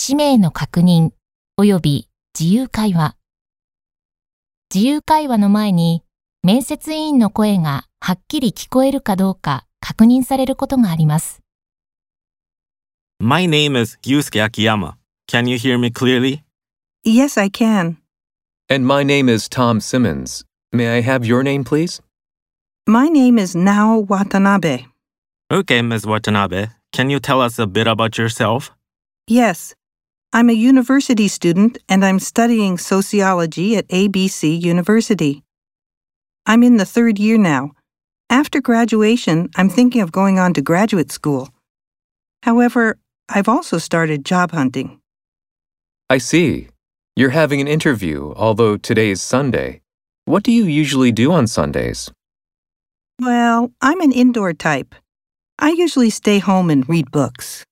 氏名の確認及び自由会話。自由会話の前に面接委員の声がはっきり聞こえるかどうか確認されることがあります。My name is Yusuke Akiyama. Can you hear me clearly? Yes, I can. And my name is Tom Simmons. May I have your name, please? My name is Nao Watanabe. Okay, Ms. Watanabe. Can you tell us a bit about yourself? Yes, I'm a university student and I'm studying sociology at ABC University. I'm in the third year now. After graduation, I'm thinking of going on to graduate school. However, I've also started job hunting. I see. You're having an interview, although today is Sunday. What do you usually do on Sundays? Well, I'm an indoor type. I usually stay home and read books.